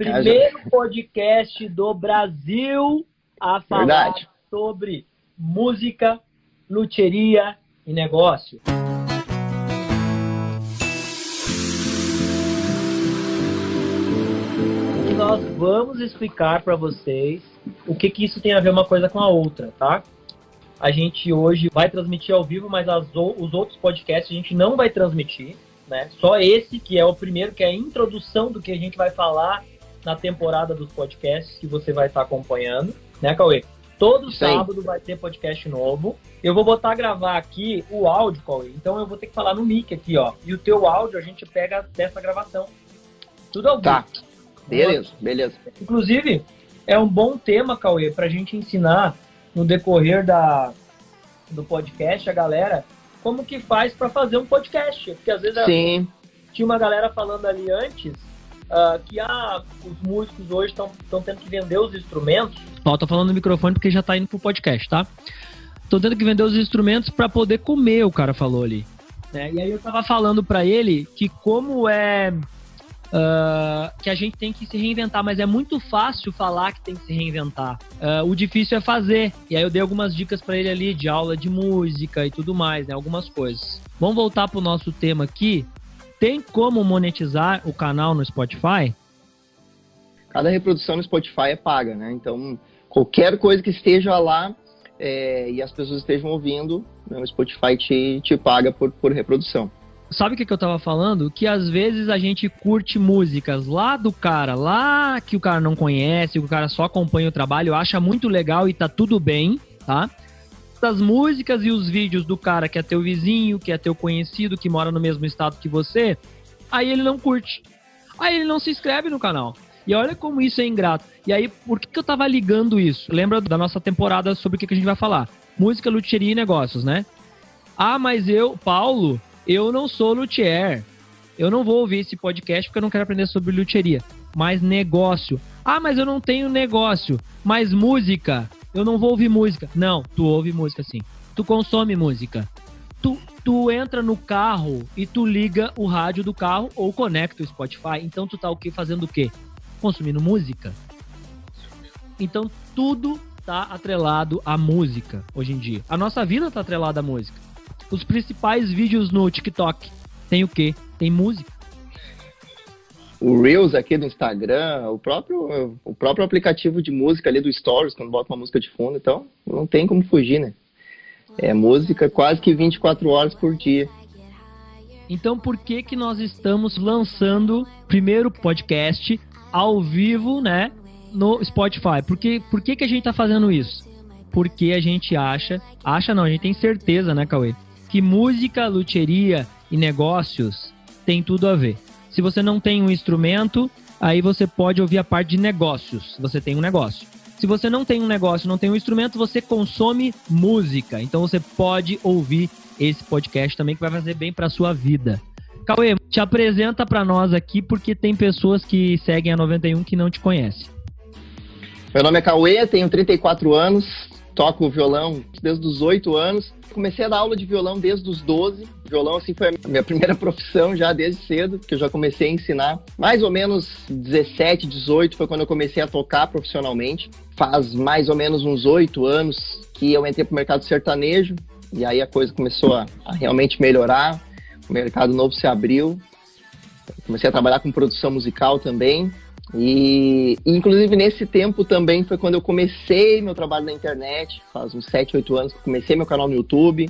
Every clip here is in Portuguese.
primeiro podcast do Brasil a falar Verdade. sobre música, luteria e negócio. E nós vamos explicar para vocês o que, que isso tem a ver uma coisa com a outra, tá? A gente hoje vai transmitir ao vivo, mas as os outros podcasts a gente não vai transmitir, né? Só esse que é o primeiro, que é a introdução do que a gente vai falar na temporada dos podcasts que você vai estar acompanhando, né, Cauê? Todo aí. sábado vai ter podcast novo. Eu vou botar a gravar aqui o áudio, Cauê. Então eu vou ter que falar no mic aqui, ó. E o teu áudio a gente pega dessa gravação. Tudo ao vivo. Tá. Beleza, beleza. Inclusive, é um bom tema, Cauê, para a gente ensinar no decorrer da, do podcast a galera como que faz para fazer um podcast. Porque às vezes a- Sim, tinha uma galera falando ali antes ah, que ah, os músicos hoje estão tendo que vender os instrumentos. Ó, tô falando no microfone porque já tá indo pro podcast, tá? Tô tendo que vender os instrumentos para poder comer, o cara falou ali. né? E aí eu tava falando para ele que como é ah, que a gente tem que se reinventar, mas é muito fácil falar que tem que se reinventar. Ah, o difícil é fazer. E aí eu dei algumas dicas para ele ali de aula de música e tudo mais, né? Algumas coisas. Vamos voltar pro nosso tema aqui. Tem como monetizar o canal no Spotify? cada reprodução no Spotify é paga, né? Então, qualquer coisa que esteja lá é, e as pessoas estejam ouvindo, né, o Spotify te, te paga por, por reprodução. Sabe o que, que eu tava falando? Que às vezes a gente curte músicas lá do cara, lá que o cara não conhece, que o cara só acompanha o trabalho, acha muito legal e tá tudo bem, tá? Das músicas e os vídeos do cara que é teu vizinho, que é teu conhecido, que mora no mesmo estado que você, aí ele não curte. Aí ele não se inscreve no canal. E olha como isso é ingrato. E aí, por que, que eu tava ligando isso? Lembra da nossa temporada sobre o que, que a gente vai falar? Música, luthieria e negócios, né? Ah, mas eu, Paulo, eu não sou luthier. Eu não vou ouvir esse podcast porque eu não quero aprender sobre luthieria. Mas negócio. Ah, mas eu não tenho negócio. Mas música. Eu não vou ouvir música. Não, tu ouve música sim. Tu consome música. Tu, tu entra no carro e tu liga o rádio do carro ou conecta o Spotify. Então tu tá o quê? Fazendo o quê? Consumindo música. Então tudo tá atrelado à música hoje em dia. A nossa vida tá atrelada à música. Os principais vídeos no TikTok tem o quê? Tem música. O Reels aqui do Instagram, o próprio, o próprio aplicativo de música ali do Stories, quando bota uma música de fundo, então não tem como fugir, né? É música quase que 24 horas por dia. Então por que que nós estamos lançando primeiro podcast ao vivo, né, no Spotify? Por que, por que que a gente tá fazendo isso? Porque a gente acha, acha não, a gente tem certeza, né, Cauê, que música, luthieria e negócios tem tudo a ver. Se você não tem um instrumento, aí você pode ouvir a parte de negócios. Você tem um negócio. Se você não tem um negócio, não tem um instrumento, você consome música. Então você pode ouvir esse podcast também que vai fazer bem para sua vida. Cauê, te apresenta para nós aqui porque tem pessoas que seguem a 91 que não te conhecem. Meu nome é Cauê, tenho 34 anos, toco violão desde os 8 anos. Comecei a dar aula de violão desde os 12. Violão, assim, foi a minha primeira profissão já desde cedo, que eu já comecei a ensinar. Mais ou menos 17, 18 foi quando eu comecei a tocar profissionalmente. Faz mais ou menos uns 8 anos que eu entrei pro mercado sertanejo. E aí a coisa começou a, a realmente melhorar. O mercado novo se abriu. Comecei a trabalhar com produção musical também. E, inclusive nesse tempo também foi quando eu comecei meu trabalho na internet, faz uns 7, 8 anos que eu comecei meu canal no YouTube.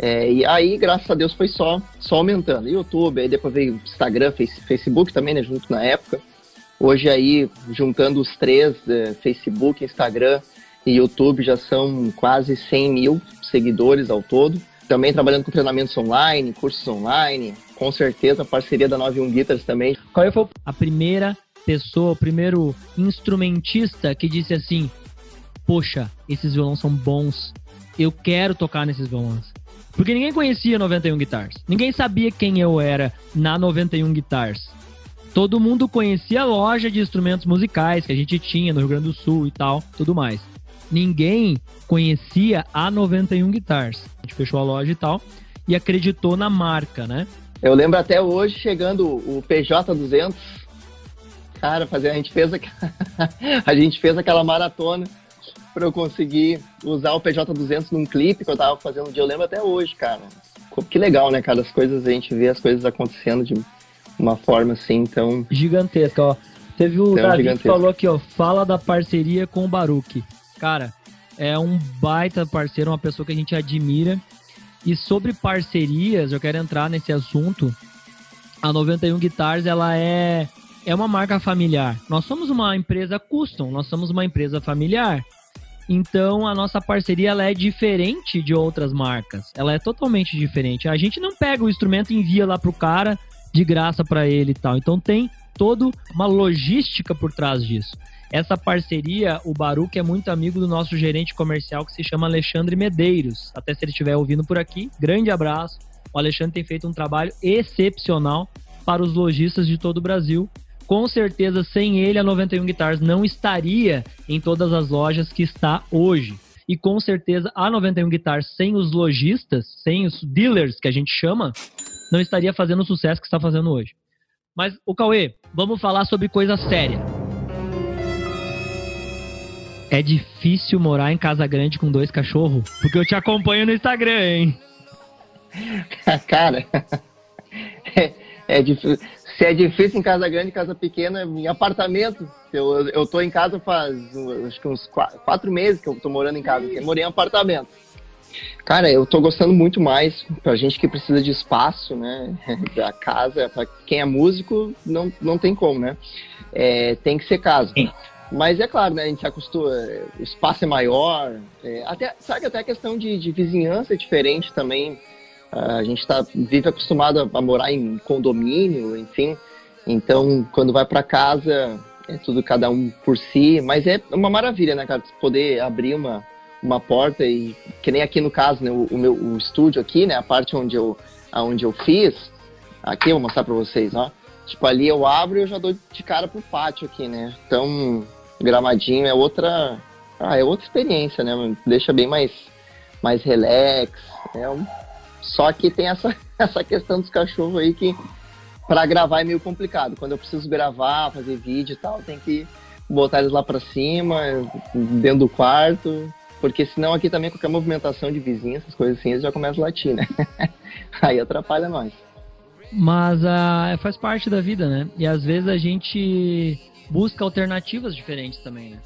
É, e aí, graças a Deus, foi só, só aumentando. YouTube, aí depois veio Instagram, face, Facebook também, né, junto na época. Hoje aí, juntando os três, é, Facebook, Instagram e YouTube, já são quase 100 mil seguidores ao todo. Também trabalhando com treinamentos online, cursos online, com certeza a parceria da 91 Guitars também. Qual foi a primeira pessoa, o primeiro instrumentista que disse assim: Poxa, esses violões são bons, eu quero tocar nesses violões. Porque ninguém conhecia 91 Guitars. Ninguém sabia quem eu era na 91 Guitars. Todo mundo conhecia a loja de instrumentos musicais que a gente tinha no Rio Grande do Sul e tal, tudo mais. Ninguém conhecia a 91 Guitars. A gente fechou a loja e tal e acreditou na marca, né? Eu lembro até hoje chegando o PJ200 Cara, fazer, a gente fez a, a gente fez aquela maratona para eu conseguir usar o PJ200 num clipe que eu tava fazendo, eu lembro até hoje, cara. Que legal, né, cara? As coisas, a gente vê as coisas acontecendo de uma forma assim tão... Gigantesca, ó. Teve o Davi gigantesca. que falou aqui, ó, fala da parceria com o Baruque. Cara, é um baita parceiro, uma pessoa que a gente admira. E sobre parcerias, eu quero entrar nesse assunto. A 91 Guitars, ela é é uma marca familiar. Nós somos uma empresa custom, nós somos uma empresa familiar. Então a nossa parceria ela é diferente de outras marcas. Ela é totalmente diferente. A gente não pega o instrumento e envia lá pro cara de graça para ele e tal. Então tem toda uma logística por trás disso. Essa parceria, o Baruch é muito amigo do nosso gerente comercial que se chama Alexandre Medeiros. Até se ele estiver ouvindo por aqui, grande abraço. O Alexandre tem feito um trabalho excepcional para os lojistas de todo o Brasil. Com certeza, sem ele, a 91 Guitars não estaria em todas as lojas que está hoje. E com certeza, a 91 Guitars, sem os lojistas, sem os dealers que a gente chama, não estaria fazendo o sucesso que está fazendo hoje. Mas, o Cauê, vamos falar sobre coisa séria. É difícil morar em casa grande com dois cachorros? Porque eu te acompanho no Instagram, hein? Cara, é, é difícil. Se é difícil em casa grande, casa pequena, em apartamento. Eu, eu tô em casa faz acho que uns quatro, quatro meses que eu tô morando em casa. Eu morei em apartamento. Cara, eu tô gostando muito mais. Pra gente que precisa de espaço, né? Da casa, pra quem é músico, não, não tem como, né? É, tem que ser casa. Sim. Mas é claro, né? A gente se acostuma, o espaço é maior. É, até, sabe, até a questão de, de vizinhança é diferente também. A gente tá, vive acostumado a, morar em condomínio, enfim. Então, quando vai para casa, é tudo cada um por si. Mas é uma maravilha, né, cara? Poder abrir uma, uma porta e que nem aqui no caso, né, o, o meu o estúdio aqui, né, a parte onde eu aonde eu fiz, aqui eu vou mostrar para vocês, ó. Tipo ali eu abro e eu já dou de cara pro pátio aqui, né? Então, gramadinho é outra, ah, é outra experiência, né? Deixa bem mais mais relax, é um... só que tem essa essa questão dos cachorros aí que para gravar é meio complicado. Quando eu preciso gravar, fazer vídeo e tal, tem que botar eles lá para cima, dentro do quarto, porque senão aqui também qualquer movimentação de vizinhos, essas coisas assim, eles já começam a latir, né? Aí atrapalha nós. Mas uh, faz parte da vida, né? E às vezes a gente busca alternativas diferentes também, né?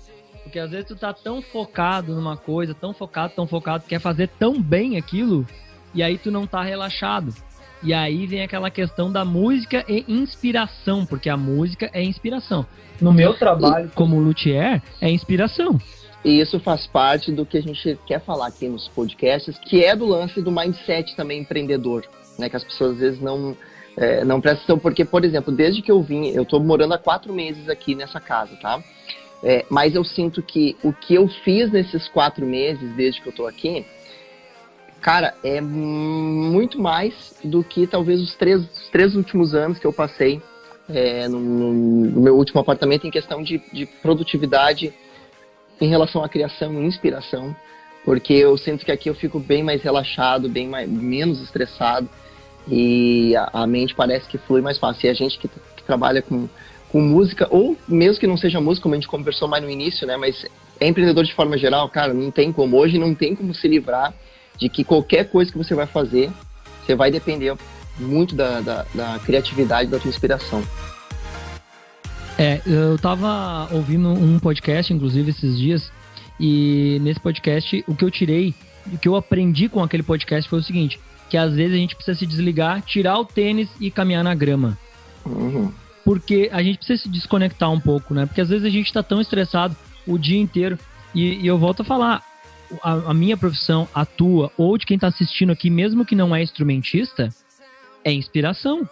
Porque às vezes tu tá tão focado numa coisa, tão focado, tão focado, quer fazer tão bem aquilo, e aí tu não tá relaxado. E aí vem aquela questão da música e inspiração, porque a música é inspiração. No meu trabalho como luthier, é inspiração. E isso faz parte do que a gente quer falar aqui nos podcasts, que é do lance do mindset também empreendedor, né? Que as pessoas às vezes não, é, não prestam atenção, porque, por exemplo, desde que eu vim, eu estou morando há quatro meses aqui nessa casa, tá? É, mas eu sinto que o que eu fiz nesses quatro meses, desde que eu estou aqui, cara, é muito mais do que talvez os três, os três últimos anos que eu passei é, no, no, meu último apartamento em questão de, de produtividade em relação à criação e inspiração, porque eu sinto que aqui eu fico bem mais relaxado, bem mais, menos estressado e a, a mente parece que flui mais fácil. E a gente que, que, trabalha com, com música, ou mesmo que não seja música, como a gente conversou mais no início, né? Mas é empreendedor de forma geral, cara, não tem como. Hoje não tem como se livrar de que qualquer coisa que você vai fazer, você vai depender muito da, da, da criatividade, da tua inspiração. É, eu tava ouvindo um podcast, inclusive, esses dias, e nesse podcast, o que eu tirei, o que eu aprendi com aquele podcast foi o seguinte: que às vezes a gente precisa se desligar, tirar o tênis e caminhar na grama. Uhum. Porque a gente precisa se desconectar um pouco, né? Porque às vezes a gente tá tão estressado o dia inteiro. E, e eu volto a falar, a, a, minha profissão, a tua, ou de quem tá assistindo aqui, mesmo que não é instrumentista, é inspiração.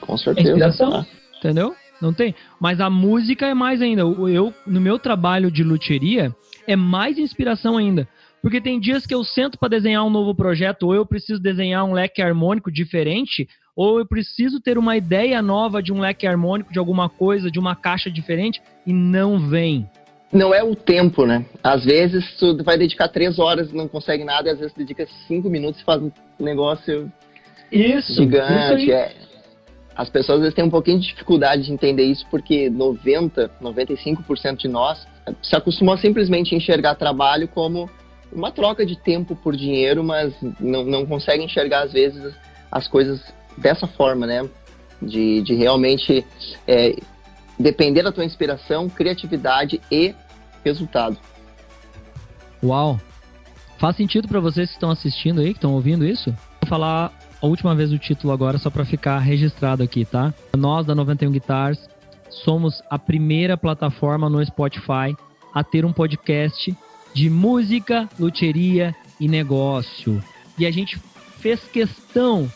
Com certeza. É inspiração. Ah. Entendeu? Não tem. Mas a música é mais ainda. Eu, no meu trabalho de luthieria, é mais inspiração ainda. Porque tem dias que eu sento para desenhar um novo projeto, ou eu preciso desenhar um leque harmônico diferente, ou eu preciso ter uma ideia nova de um leque harmônico, de alguma coisa, de uma caixa diferente, e não vem. Não é o tempo, né? Às vezes tu vai dedicar três horas e não consegue nada, e às vezes tu dedica cinco minutos e faz um negócio isso, gigante. Isso é as pessoas às vezes têm um pouquinho de dificuldade de entender isso porque 90, 95% de nós se acostumou a simplesmente enxergar trabalho como uma troca de tempo por dinheiro, mas não, não consegue enxergar às vezes as coisas dessa forma, né? De, de realmente é, depender da tua inspiração, criatividade e resultado. Uau! Faz sentido para vocês que estão assistindo aí, que estão ouvindo isso? Vou falar a última vez o título agora, só para ficar registrado aqui, tá? Nós da 91 Guitars somos a primeira plataforma no Spotify a ter um podcast de música, luteria e negócio. E a gente fez questão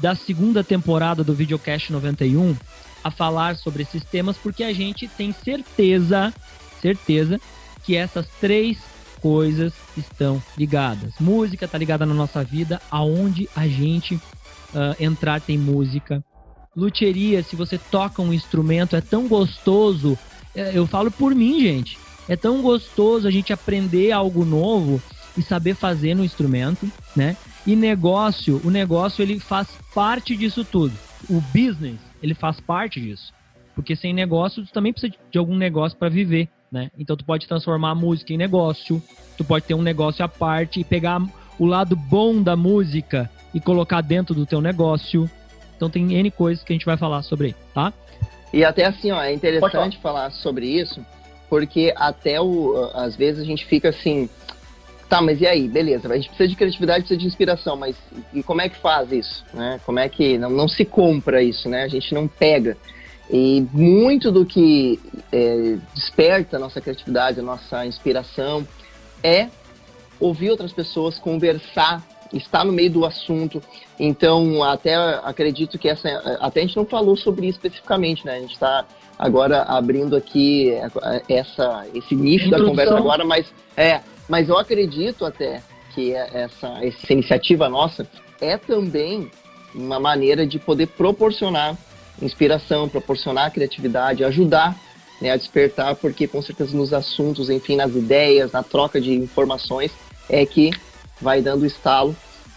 da segunda temporada do Videocast 91 a falar sobre esses temas porque a gente tem certeza, certeza que essas três coisas estão ligadas. Música está ligada na nossa vida, aonde a gente uh, entrar tem música. Luteria, se você toca um instrumento, é tão gostoso. É, eu falo por mim, gente. É tão gostoso a gente aprender algo novo e saber fazer no instrumento, né? E negócio, o negócio ele faz parte disso tudo. O business, ele faz parte disso. Porque sem negócio, tu também precisa de algum negócio para viver né? Então tu pode transformar a música em negócio, tu pode ter um negócio à parte e pegar o lado bom da música e colocar dentro do teu negócio. Então tem N coisas que a gente vai falar sobre tá? E até assim, ó, é interessante falar sobre isso, porque até o às vezes a gente fica assim, tá, mas e aí, beleza, a gente precisa de criatividade, precisa de inspiração, mas e como é que faz isso, né? Como é que não, não se compra isso, né? A gente não pega. E muito do que é, desperta a nossa criatividade, a nossa inspiração, é ouvir outras pessoas, conversar, estar no meio do assunto. Então, até acredito que essa. Até a gente não falou sobre isso especificamente, né? A gente está agora abrindo aqui essa, esse nicho da conversa agora, mas é, mas eu acredito até que essa, essa iniciativa nossa é também uma maneira de poder proporcionar inspiração, proporcionar criatividade, ajudar né, a despertar, porque com certeza nos assuntos, enfim, nas ideias, na troca de informações, é que vai dando estalo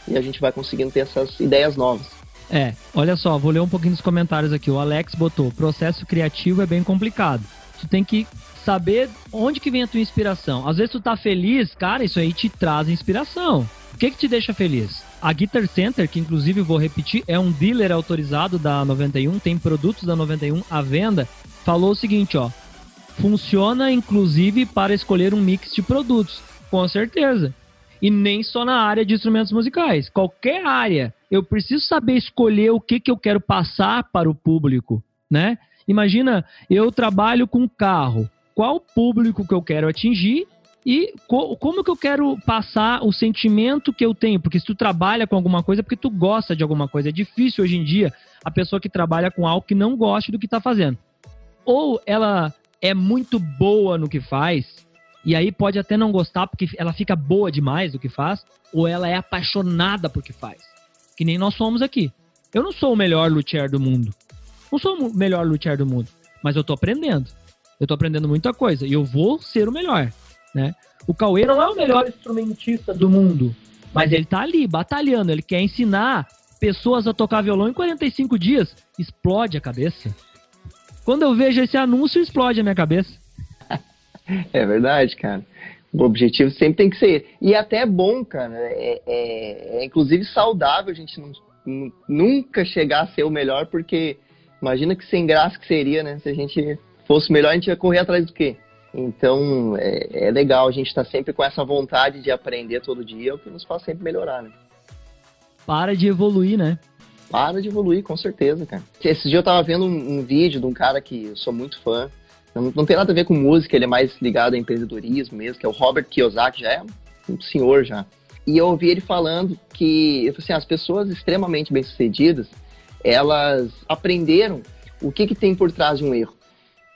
e a gente vai conseguindo ter essas ideias novas. É, olha só, vou ler um pouquinho dos comentários aqui. O Alex botou: processo criativo é bem complicado. Tu tem que saber onde que vem a tua inspiração. Às vezes tu tá feliz, cara, isso aí te traz inspiração. O que que te deixa feliz? A Guitar Center, que inclusive vou repetir, é um dealer autorizado da 91, tem produtos da 91 à venda, falou o seguinte, ó: funciona inclusive para escolher um mix de produtos, com certeza. E nem só na área de instrumentos musicais, qualquer área. Eu preciso saber escolher o que, que eu quero passar para o público, né? Imagina, eu trabalho com carro. Qual público que eu quero atingir e co como que eu quero passar o sentimento que eu tenho? Porque se tu trabalha com alguma coisa, é porque tu gosta de alguma coisa. É difícil hoje em dia a pessoa que trabalha com algo que não goste do que está fazendo. Ou ela é muito boa no que faz, e aí pode até não gostar porque ela fica boa demais do que faz, ou ela é apaixonada por que faz. Que nem nós somos aqui. Eu não sou o melhor luthier do mundo. Não sou o melhor luthier do mundo, mas eu tô aprendendo. Eu tô aprendendo muita coisa e eu vou ser o melhor né? O Cauê não é o melhor instrumentista do mundo, mas ele tá ali batalhando, ele quer ensinar pessoas a tocar violão em 45 dias. Explode a cabeça. Quando eu vejo esse anúncio, explode a minha cabeça. É verdade, cara. O objetivo sempre tem que ser. E até é bom, cara. É, é, é inclusive saudável a gente não, nunca chegar a ser o melhor, porque imagina que sem graça que seria, né? Se a gente fosse melhor, a gente ia correr atrás do quê? Então é, é legal a gente estar tá sempre com essa vontade de aprender todo dia, o que nos faz sempre melhorar, né? Para de evoluir, né? Para de evoluir, com certeza, cara. Esse dia eu tava vendo um, um vídeo de um cara que eu sou muito fã. Não, não, tem nada a ver com música, ele é mais ligado a empreendedorismo mesmo, que é o Robert Kiyosaki, já é um senhor já. E eu ouvi ele falando que assim, as pessoas extremamente bem-sucedidas, elas aprenderam o que, que tem por trás de um erro.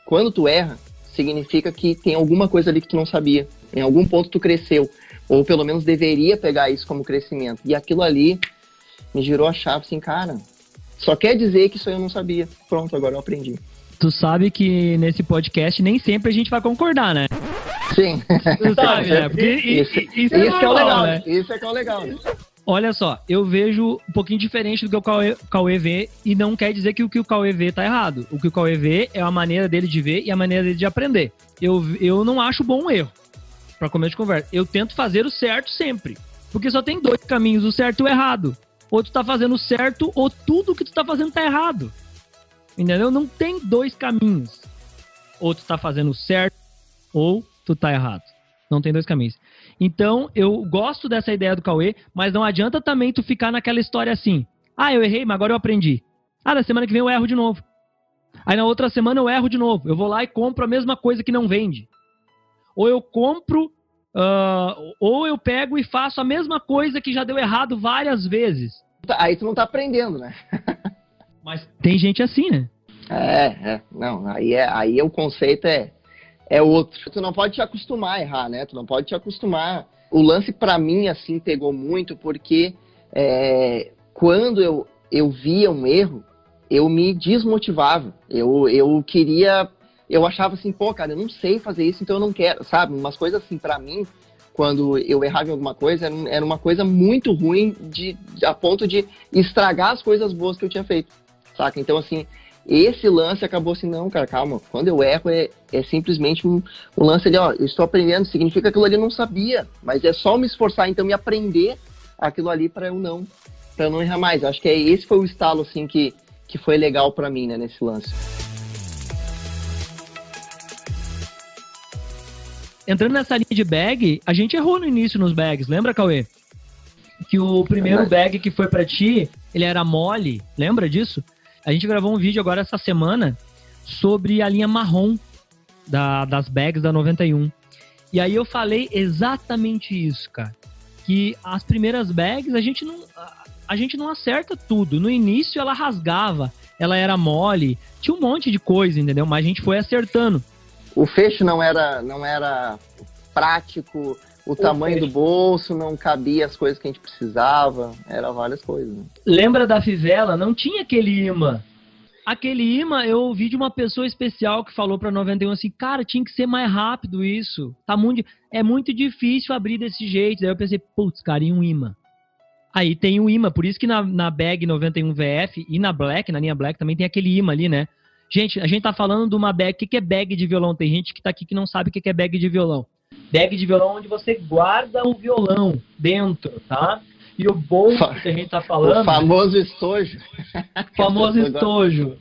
Quando tu erra, significa que tem alguma coisa ali que tu não sabia. Em algum ponto tu cresceu. Ou pelo menos deveria pegar isso como crescimento. E aquilo ali me girou a chave assim, cara, só quer dizer que isso eu não sabia. Pronto, agora eu aprendi. Tu sabe que nesse podcast nem sempre a gente vai concordar, né? Sim. Tu sabe, né? Porque isso, isso, isso, é, normal, é o legal, né? Isso é que é o legal. Né? Olha só, eu vejo um pouquinho diferente do que o Cauê, Cauê vê e não quer dizer que o que o Cauê vê tá errado. O que o Cauê vê é a maneira dele de ver e a maneira dele de aprender. Eu, eu não acho bom um erro, para começo de conversa. Eu tento fazer o certo sempre. Porque só tem dois caminhos, o certo e o errado. Ou tu tá fazendo certo, ou tudo que tu tá fazendo tá errado. Entendeu? Não tem dois caminhos. Ou tu tá fazendo certo, ou tu tá errado. Não tem dois caminhos. Então, eu gosto dessa ideia do Cauê, mas não adianta também tu ficar naquela história assim. Ah, eu errei, mas agora eu aprendi. Ah, na semana que vem eu erro de novo. Aí na outra semana eu erro de novo. Eu vou lá e compro a mesma coisa que não vende. Ou eu compro, uh, ou eu pego e faço a mesma coisa que já deu errado várias vezes. Aí tu não tá aprendendo, né? Mas tem gente assim, né? É, é. Não, aí, é, aí o conceito é é outro. Tu não pode te acostumar a errar, né? Tu não pode te acostumar. O lance para mim assim pegou muito porque é, quando eu, eu via um erro, eu me desmotivava. Eu, eu queria, eu achava assim, pô, cara, eu não sei fazer isso, então eu não quero, sabe? Umas coisas assim para mim, quando eu errava em alguma coisa, era uma coisa muito ruim de, a ponto de estragar as coisas boas que eu tinha feito, saca? Então assim, esse lance acabou assim, não, cara, calma. Quando eu erro, é, é simplesmente um, um lance ali, ó, eu estou aprendendo, significa que aquilo ali eu não sabia, mas é só me esforçar, então, me aprender aquilo ali para eu não, para eu não errar mais. Eu acho que é, esse foi o estalo, assim, que, que foi legal para mim, né, nesse lance. Entrando nessa linha de bag, a gente errou no início nos bags, lembra, Cauê? Que o primeiro bag que foi para ti, ele era mole, lembra disso? A gente gravou um vídeo agora essa semana sobre a linha marrom da, das bags da 91. E aí eu falei exatamente isso, cara. Que as primeiras bags a gente não, a gente não acerta tudo. No início ela rasgava, ela era mole, tinha um monte de coisa, entendeu? Mas a gente foi acertando. O fecho não era, não era prático, o, tamanho do bolso não cabia as coisas que a gente precisava, era várias coisas. Né? Lembra da fivela? Não tinha aquele imã. Aquele imã eu ouvi de uma pessoa especial que falou para 91 assim, cara, tinha que ser mais rápido isso. Tá muito, é muito difícil abrir desse jeito. Daí eu pensei, putz, cara, e um imã? Aí tem o imã, por isso que na, na bag 91 VF e na Black, na linha Black, também tem aquele imã ali, né? Gente, a gente tá falando de uma bag. O que é bag de violão? Tem gente que tá aqui que não sabe o que é bag de violão. Bag de violão onde você guarda o violão dentro, tá? E o bolso que a gente tá falando. O famoso estojo. famoso estojo.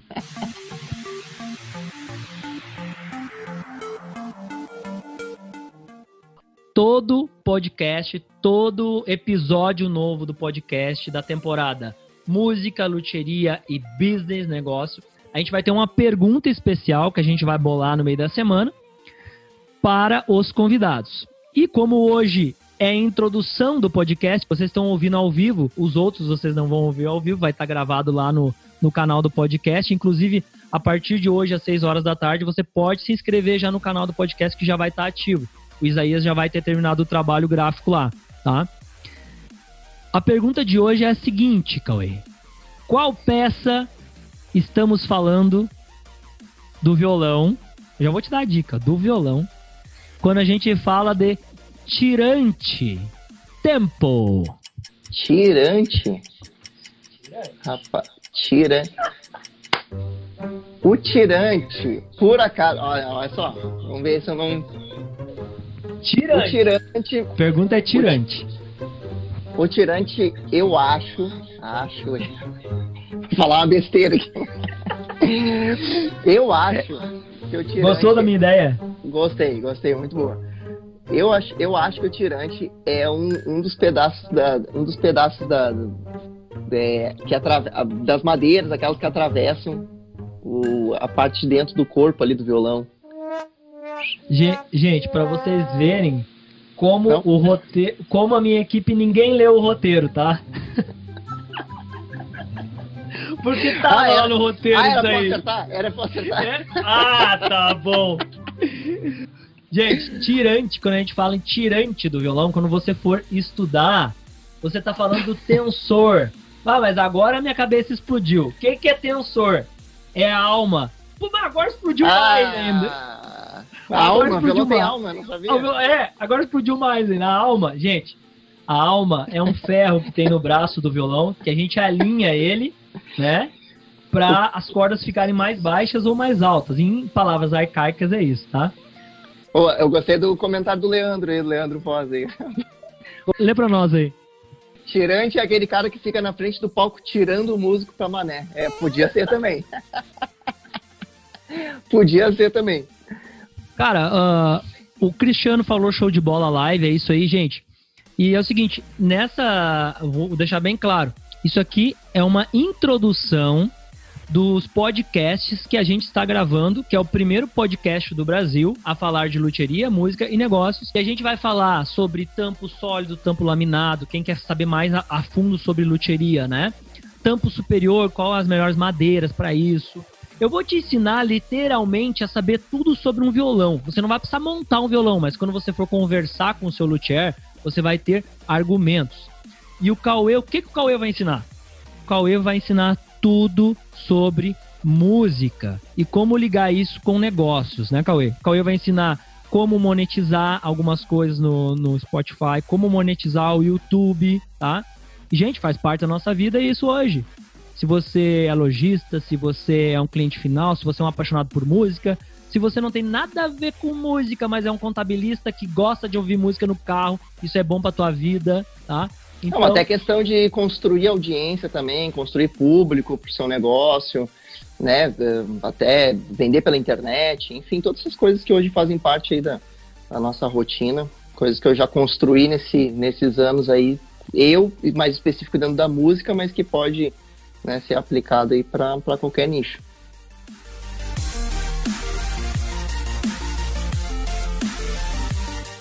todo podcast, todo episódio novo do podcast da temporada Música, Luteria e Business Negócio. A gente vai ter uma pergunta especial que a gente vai bolar no meio da semana para os convidados. E como hoje é a introdução do podcast, vocês estão ouvindo ao vivo, os outros vocês não vão ouvir ao vivo, vai estar gravado lá no, no canal do podcast. Inclusive, a partir de hoje, às 6 horas da tarde, você pode se inscrever já no canal do podcast que já vai estar ativo o Isaías já vai ter terminado o trabalho gráfico lá, tá? A pergunta de hoje é a seguinte, Cauê. Qual peça estamos falando do violão? Já vou te dar a dica, do violão. Quando a gente fala de tirante. Tempo. Tirante? Rapaz, tira. O tirante, por acaso, olha, olha só, vamos ver se eu não Tirante. O tirante. Pergunta é tirante. O tirante, eu acho. Acho. Vou falar uma besteira aqui. eu acho que o tirante. Gostou da minha ideia? Gostei, gostei, muito boa. Eu acho, eu acho que o tirante é um, um dos pedaços da. Um dos pedaços da. É, que atrave, das madeiras, aquelas que atravessam o, a parte de dentro do corpo ali do violão. Gente, para vocês verem como Não? o roteiro, como a minha equipe ninguém leu o roteiro, tá? Porque tá ah, lá era, no roteiro ah, isso aí. Acertar? Era pra acertar. É? Ah, tá bom. Gente, tirante, quando a gente fala em tirante do violão, quando você for estudar, você tá falando do tensor. Ah, mas agora a minha cabeça explodiu. O que, que é tensor? É a alma. Pô, mas agora explodiu ah. mais ainda. A alma, violão tem alma, não sabia? É, agora explodiu mais, hein? Na alma, gente. A alma é um ferro que tem no braço do violão, que a gente alinha ele, né? Para as cordas ficarem mais baixas ou mais altas. Em palavras arcaicas é isso, tá? Oh, eu gostei do comentário do Leandro aí, Leandro Foz aí. Lê pra nós aí. Tirante é aquele cara que fica na frente do palco tirando o músico pra mané. É, podia ser também. podia ser também. Cara, uh, o Cristiano falou show de bola live, é isso aí, gente. E é o seguinte, nessa. Vou deixar bem claro. Isso aqui é uma introdução dos podcasts que a gente está gravando, que é o primeiro podcast do Brasil a falar de luteria, música e negócios. E a gente vai falar sobre tampo sólido, tampo laminado, quem quer saber mais a, a fundo sobre luteria, né? Tampo superior, qual as melhores madeiras para isso. Eu vou te ensinar literalmente a saber tudo sobre um violão. Você não vai precisar montar um violão, mas quando você for conversar com o seu luthier, você vai ter argumentos. E o Cauê, o que, que o Cauê vai ensinar? O Cauê vai ensinar tudo sobre música e como ligar isso com negócios, né, Cauê? Cauê vai ensinar como monetizar algumas coisas no, no Spotify, como monetizar o YouTube, tá? E, gente, faz parte da nossa vida isso hoje. Se você é lojista, se você é um cliente final, se você é um apaixonado por música, se você não tem nada a ver com música, mas é um contabilista que gosta de ouvir música no carro, isso é bom para tua vida, tá? Então... Não, até questão de construir audiência também, construir público para o seu negócio, né? Até vender pela internet, enfim, todas essas coisas que hoje fazem parte aí da, da nossa rotina, coisas que eu já construí nesse, nesses anos aí, eu, mais específico dentro da música, mas que pode né, ser aplicado aí para qualquer nicho.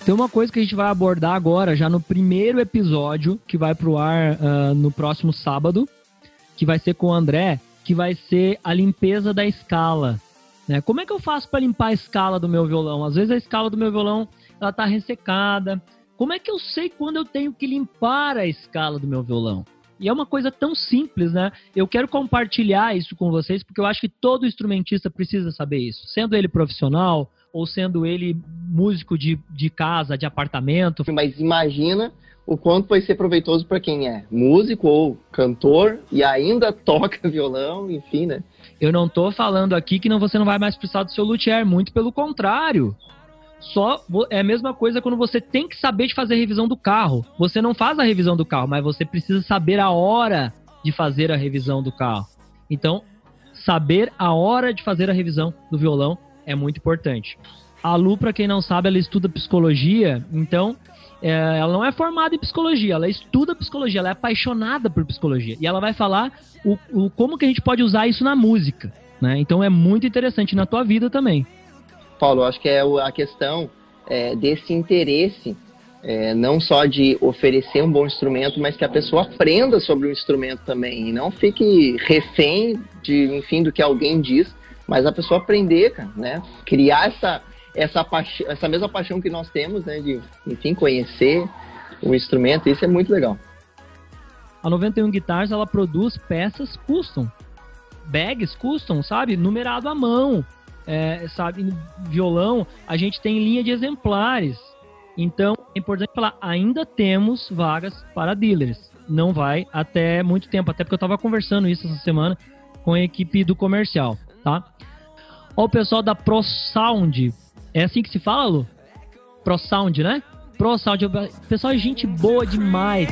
Tem uma coisa que a gente vai abordar agora, já no primeiro episódio, que vai pro ar uh, no próximo sábado, que vai ser com o André, que vai ser a limpeza da escala. Né? Como é que eu faço para limpar a escala do meu violão? Às vezes a escala do meu violão ela tá ressecada. Como é que eu sei quando eu tenho que limpar a escala do meu violão? E é uma coisa tão simples, né? Eu quero compartilhar isso com vocês porque eu acho que todo instrumentista precisa saber isso. Sendo ele profissional ou sendo ele músico de, de casa, de apartamento. Mas imagina o quanto vai ser proveitoso para quem é músico ou cantor e ainda toca violão, enfim, né? Eu não tô falando aqui que não, você não vai mais precisar do seu luthier, muito pelo contrário. Só é a mesma coisa quando você tem que saber de fazer a revisão do carro. Você não faz a revisão do carro, mas você precisa saber a hora de fazer a revisão do carro. Então, saber a hora de fazer a revisão do violão é muito importante. A Lu, para quem não sabe, ela estuda psicologia, então é, ela não é formada em psicologia, ela estuda psicologia, ela é apaixonada por psicologia. E ela vai falar o, o como que a gente pode usar isso na música. Né? Então é muito interessante na tua vida também. Paulo, acho que é a questão é, desse interesse, é, não só de oferecer um bom instrumento, mas que a pessoa aprenda sobre o instrumento também e não fique refém de, enfim, do que alguém diz, mas a pessoa aprender, cara, né? Criar essa essa, essa mesma paixão que nós temos, né, de, enfim, conhecer o instrumento, isso é muito legal. A 91 Guitars, ela produz peças custom, bags custom, sabe, numerado à mão, é, sabe, violão, a gente tem linha de exemplares. Então, é importante falar, ainda temos vagas para dealers. Não vai até muito tempo, até porque eu estava conversando isso essa semana com a equipe do comercial, tá? Ó, o pessoal da Pro Sound. É assim que se fala, Lu? Pro Sound, né? Pro Sound. Pessoal é gente boa demais.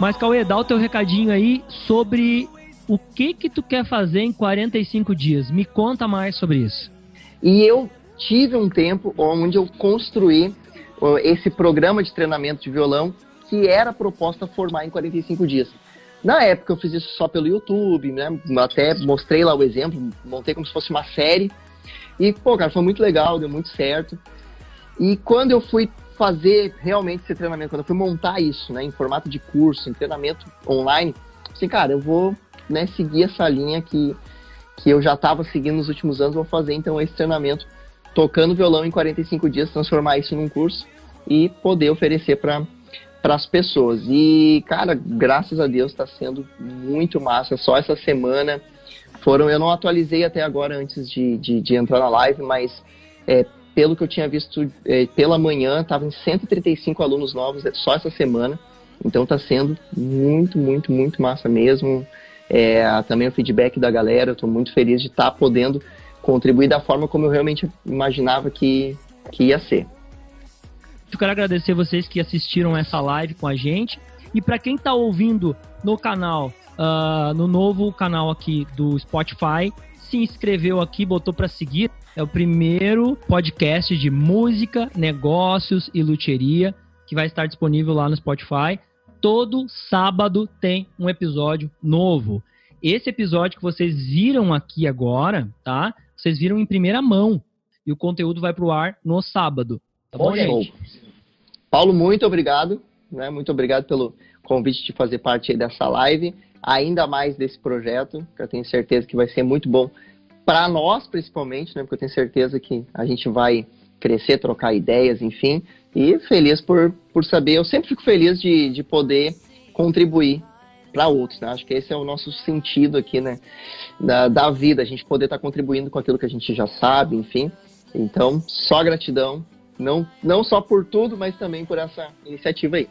Mas, Cauê, dá o teu recadinho aí sobre o que que tu quer fazer em 45 dias. Me conta mais sobre isso. E eu tive um tempo onde eu construí esse programa de treinamento de violão que era proposta formar em 45 dias. Na época eu fiz isso só pelo YouTube, né? Até mostrei lá o exemplo, montei como se fosse uma série. E, pô, cara, foi muito legal, deu muito certo. E quando eu fui fazer realmente esse treinamento, quando eu fui montar isso, né, em formato de curso, em treinamento online, assim, cara, eu vou, né, seguir essa linha que, que eu já estava seguindo nos últimos anos, vou fazer então esse treinamento tocando violão em 45 dias, transformar isso num curso e poder oferecer para para as pessoas. E, cara, graças a Deus está sendo muito massa. Só essa semana Foram, eu não atualizei até agora antes de, de, de entrar na live, mas é, pelo que eu tinha visto é, pela manhã, estavam 135 alunos novos só essa semana. Então está sendo muito, muito, muito massa mesmo. É, também o feedback da galera, estou muito feliz de estar tá podendo contribuir da forma como eu realmente imaginava que, que ia ser. Eu quero agradecer vocês que assistiram essa live com a gente. E para quem está ouvindo no canal, uh, no novo canal aqui do Spotify, se inscreveu aqui, botou para seguir. É o primeiro podcast de música, negócios e luteria que vai estar disponível lá no Spotify. Todo sábado tem um episódio novo. Esse episódio que vocês viram aqui agora, tá? Vocês viram em primeira mão. E o conteúdo vai pro ar no sábado. Tá bom, gente? Paulo, muito obrigado. Né? Muito obrigado pelo convite de fazer parte dessa live. Ainda mais desse projeto, que eu tenho certeza que vai ser muito bom para nós, principalmente, né? Porque eu tenho certeza que a gente vai crescer, trocar ideias, enfim. E feliz por, por saber, eu sempre fico feliz de, de poder contribuir para outros, né? Acho que esse é o nosso sentido aqui, né? Da, da vida, a gente poder estar tá contribuindo com aquilo que a gente já sabe, enfim. Então, só gratidão, não, não só por tudo, mas também por essa iniciativa aí.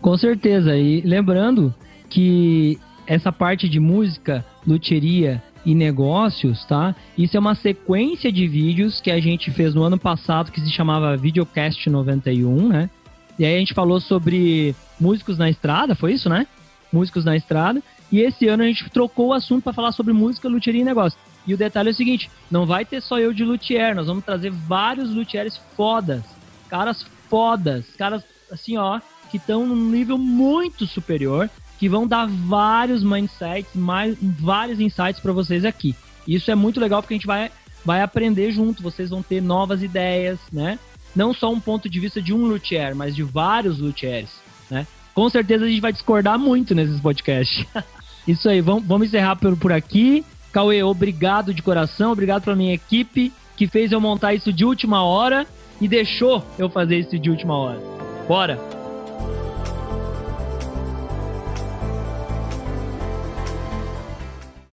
Com certeza, e lembrando que essa parte de música, luteria e negócios, tá? Isso é uma sequência de vídeos que a gente fez no ano passado que se chamava Videocast 91, né? E aí a gente falou sobre músicos na estrada, foi isso, né? Músicos na estrada. E esse ano a gente trocou o assunto para falar sobre música, luteria e negócio. E o detalhe é o seguinte: não vai ter só eu de luthier, nós vamos trazer vários luthieres fodas, caras fodas, caras assim, ó, que estão num nível muito superior que vão dar vários mindsets, mais, vários insights para vocês aqui. Isso é muito legal porque a gente vai, vai aprender junto, vocês vão ter novas ideias, né? Não só um ponto de vista de um luthier, mas de vários luthiers, né? Com certeza a gente vai discordar muito nesses podcasts. Isso aí, vamos, vamos encerrar por, por aqui. Cauê, obrigado de coração, obrigado pela minha equipe que fez eu montar isso de última hora e deixou eu fazer isso de última hora. Bora!